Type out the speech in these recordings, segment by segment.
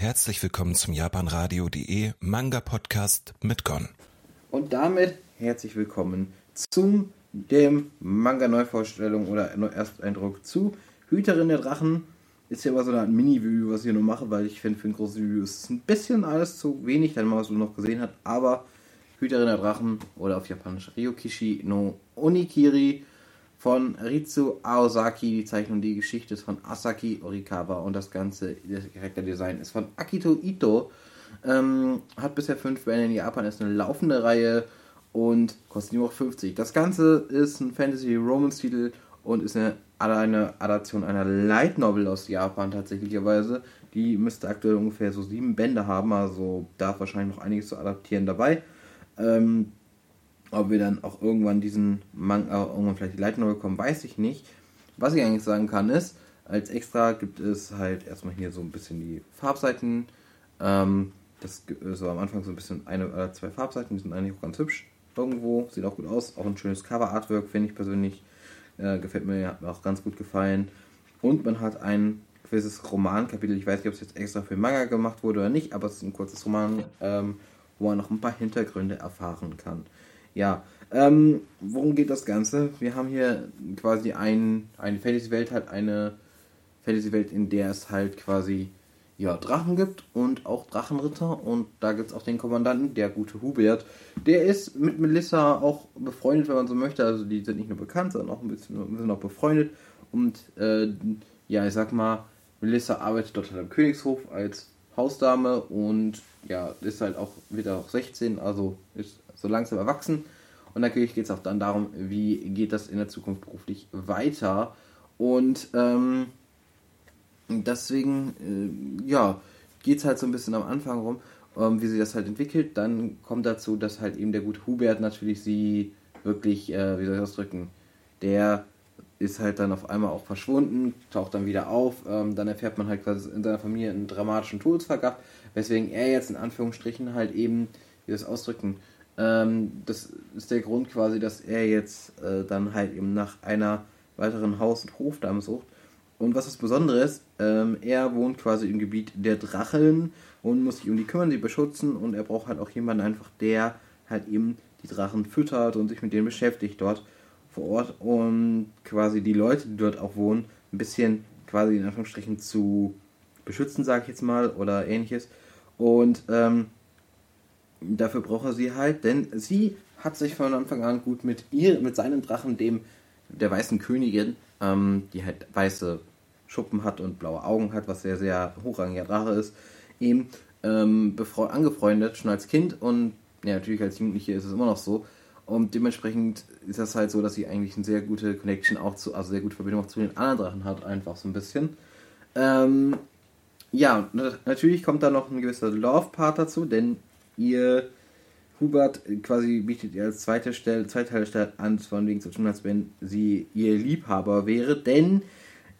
Herzlich willkommen zum japanradio.de Manga Podcast mit Gon. Und damit herzlich willkommen zum dem Manga Neuvorstellung oder Ersteindruck zu Hüterin der Drachen. Ist ja immer so eine Art Mini-Video, was ich hier nur mache, weil ich finde, für ein großes Video ist es ein bisschen alles zu wenig, wenn man was noch gesehen hat. Aber Hüterin der Drachen oder auf Japanisch Ryokishi no Onikiri von Ritsu Aosaki. Die Zeichnung, die Geschichte ist von Asaki Orikawa und das ganze Charakterdesign ist von Akito Ito. Ähm, hat bisher fünf Bände in Japan, ist eine laufende Reihe und kostet nur noch 50. Das Ganze ist ein Fantasy-Romance-Titel und ist eine, eine Adaption einer Light Novel aus Japan tatsächlicherweise. Die müsste aktuell ungefähr so sieben Bände haben, also da ist wahrscheinlich noch einiges zu adaptieren dabei. Ähm, ob wir dann auch irgendwann diesen Manga, irgendwann vielleicht die Novel bekommen, weiß ich nicht. Was ich eigentlich sagen kann ist, als extra gibt es halt erstmal hier so ein bisschen die Farbseiten. Ähm, das ist am Anfang so ein bisschen eine oder zwei Farbseiten, die sind eigentlich auch ganz hübsch irgendwo. Sieht auch gut aus. Auch ein schönes Cover-Artwork, finde ich persönlich. Äh, gefällt mir, hat mir auch ganz gut gefallen. Und man hat ein gewisses Romankapitel. Ich weiß nicht, ob es jetzt extra für Manga gemacht wurde oder nicht, aber es ist ein kurzes Roman, ähm, wo man noch ein paar Hintergründe erfahren kann. Ja, ähm, worum geht das Ganze? Wir haben hier quasi ein, eine Fantasy-Welt, halt eine Fantasy-Welt, in der es halt quasi ja, Drachen gibt und auch Drachenritter. Und da gibt es auch den Kommandanten, der gute Hubert. Der ist mit Melissa auch befreundet, wenn man so möchte. Also die sind nicht nur bekannt, sondern auch ein bisschen sind auch befreundet. Und äh, ja, ich sag mal, Melissa arbeitet dort halt am Königshof als Hausdame und ja, ist halt auch, wird auch 16, also ist so langsam erwachsen. Und natürlich geht es auch dann darum, wie geht das in der Zukunft beruflich weiter. Und ähm, deswegen, äh, ja, geht es halt so ein bisschen am Anfang rum, ähm, wie sie das halt entwickelt. Dann kommt dazu, dass halt eben der gute Hubert natürlich sie wirklich, äh, wie soll ich ausdrücken, der ist halt dann auf einmal auch verschwunden, taucht dann wieder auf. Ähm, dann erfährt man halt quasi in seiner Familie einen dramatischen Todesfall gehabt, weswegen er jetzt in Anführungsstrichen halt eben, wie das ausdrücken, ähm, das ist der Grund quasi, dass er jetzt äh, dann halt eben nach einer weiteren Haus- und Hofdame sucht. Und was das Besondere ist, ähm, er wohnt quasi im Gebiet der Drachen und muss sich um die kümmern, sie beschützen. Und er braucht halt auch jemanden einfach, der halt eben die Drachen füttert und sich mit denen beschäftigt dort vor Ort und quasi die Leute, die dort auch wohnen, ein bisschen quasi in Anführungsstrichen zu beschützen, sage ich jetzt mal, oder ähnliches. Und ähm, dafür braucht er sie halt, denn sie hat sich von Anfang an gut mit ihr, mit seinem Drachen, dem der weißen Königin, ähm, die halt weiße Schuppen hat und blaue Augen hat, was sehr, sehr hochrangiger Drache ist, ihm ähm, angefreundet, schon als Kind und ja, natürlich als Jugendliche ist es immer noch so. Und dementsprechend ist das halt so, dass sie eigentlich eine sehr gute Connection auch zu, also sehr gute Verbindung auch zu den anderen Drachen hat, einfach so ein bisschen. Ähm, ja, natürlich kommt da noch ein gewisser Love-Part dazu, denn ihr Hubert quasi bietet ihr als zweite Stelle, zweite Stelle an, von wegen zu tun, als wenn sie ihr Liebhaber wäre, denn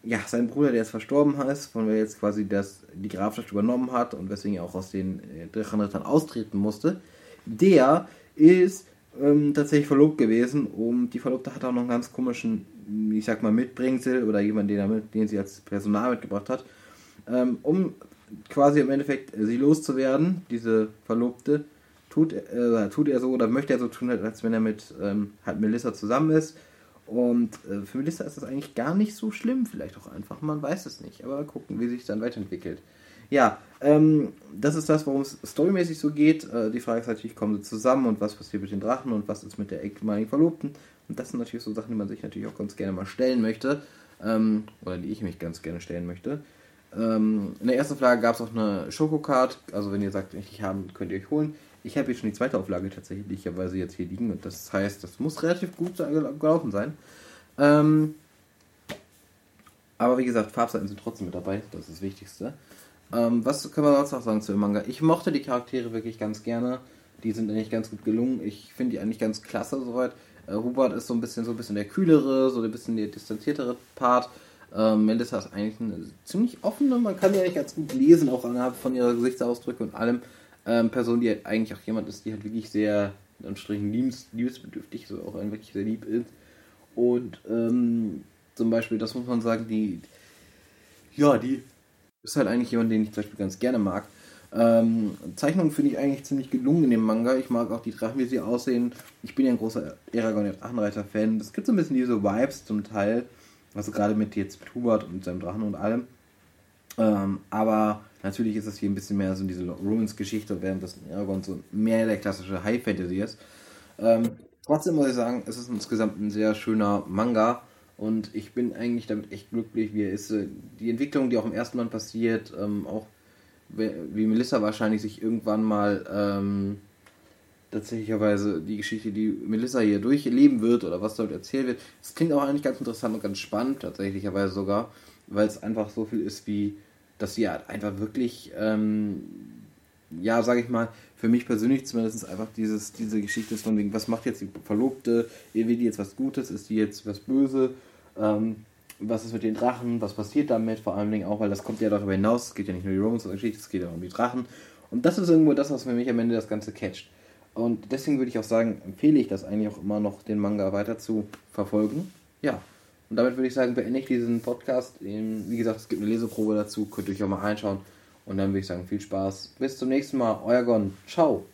ja, sein Bruder, der jetzt verstorben ist, von wer jetzt quasi das, die Grafschaft übernommen hat und weswegen er auch aus den äh, Drachenrittern austreten musste, der ist ähm, tatsächlich verlobt gewesen. Und die Verlobte hat auch noch einen ganz komischen, ich sag mal, Mitbringsel oder jemanden, den, den sie als Personal mitgebracht hat, ähm, um quasi im Endeffekt sie loszuwerden, diese Verlobte, tut, äh, tut er so oder möchte er so tun, als wenn er mit ähm, halt Melissa zusammen ist und äh, für Melissa ist das eigentlich gar nicht so schlimm, vielleicht auch einfach, man weiß es nicht. Aber gucken, wie sich dann weiterentwickelt. Ja, ähm, das ist das, worum es storymäßig so geht. Äh, die Frage ist natürlich, kommen sie zusammen und was passiert mit den Drachen und was ist mit der ehemaligen Verlobten? Und das sind natürlich so Sachen, die man sich natürlich auch ganz gerne mal stellen möchte. Ähm, oder die ich mich ganz gerne stellen möchte. Ähm, in der ersten Frage gab es auch eine Schokocard. Also wenn ihr sagt, ich haben, könnt ihr euch holen. Ich habe jetzt schon die zweite Auflage tatsächlich, weil sie jetzt hier liegen. Und das heißt, das muss relativ gut gelaufen sein. Ähm, aber wie gesagt, Farbseiten sind trotzdem mit dabei. Das ist das Wichtigste. Ähm, was können wir sonst noch sagen zu dem Manga? Ich mochte die Charaktere wirklich ganz gerne. Die sind eigentlich ganz gut gelungen. Ich finde die eigentlich ganz klasse soweit. Äh, Hubert ist so ein bisschen so ein bisschen der kühlere, so ein bisschen der distanziertere Part. Ähm, Melissa ist eigentlich eine ziemlich offene, man kann die eigentlich ganz gut lesen, auch anhand von ihrer Gesichtsausdrücke und allem ähm, Person, die halt eigentlich auch jemand ist, die halt wirklich sehr, in Anführungsstrichen, liebes, liebesbedürftig, so auch ein wirklich sehr lieb ist. Und ähm, zum Beispiel, das muss man sagen, die, ja, die ist halt eigentlich jemand, den ich zum Beispiel ganz gerne mag. Ähm, Zeichnungen finde ich eigentlich ziemlich gelungen in dem Manga. Ich mag auch die Drachen, wie sie aussehen. Ich bin ja ein großer Eragon der Drachenreiter-Fan. Es gibt so ein bisschen diese Vibes zum Teil. Also gerade mit jetzt mit Hubert und seinem Drachen und allem. Ähm, aber natürlich ist das hier ein bisschen mehr so diese Ruins-Geschichte, während das Eragon so mehr der klassische High-Fantasy ist. Ähm, trotzdem muss ich sagen, es ist insgesamt ein sehr schöner Manga. Und ich bin eigentlich damit echt glücklich, wie er ist. Die Entwicklung, die auch im ersten Mal passiert, ähm, auch wie Melissa wahrscheinlich sich irgendwann mal ähm, tatsächlicherweise die Geschichte, die Melissa hier durchleben wird oder was dort erzählt wird, das klingt auch eigentlich ganz interessant und ganz spannend, tatsächlicherweise sogar, weil es einfach so viel ist wie, dass sie halt einfach wirklich, ähm, ja, sage ich mal, für mich persönlich zumindest einfach dieses, diese Geschichte ist von wegen, was macht jetzt die Verlobte, will die jetzt was Gutes, ist die jetzt was Böse, ähm, was ist mit den Drachen, was passiert damit, vor allen Dingen auch, weil das kommt ja darüber hinaus, es geht ja nicht nur um die Romans-Geschichte, es geht ja um die Drachen. Und das ist irgendwo das, was für mich am Ende das Ganze catcht. Und deswegen würde ich auch sagen, empfehle ich das eigentlich auch immer noch, den Manga weiter zu verfolgen. Ja. Und damit würde ich sagen, beende ich diesen Podcast. Wie gesagt, es gibt eine Leseprobe dazu, könnt ihr euch auch mal einschauen. Und dann würde ich sagen, viel Spaß. Bis zum nächsten Mal. Euer Gon. Ciao.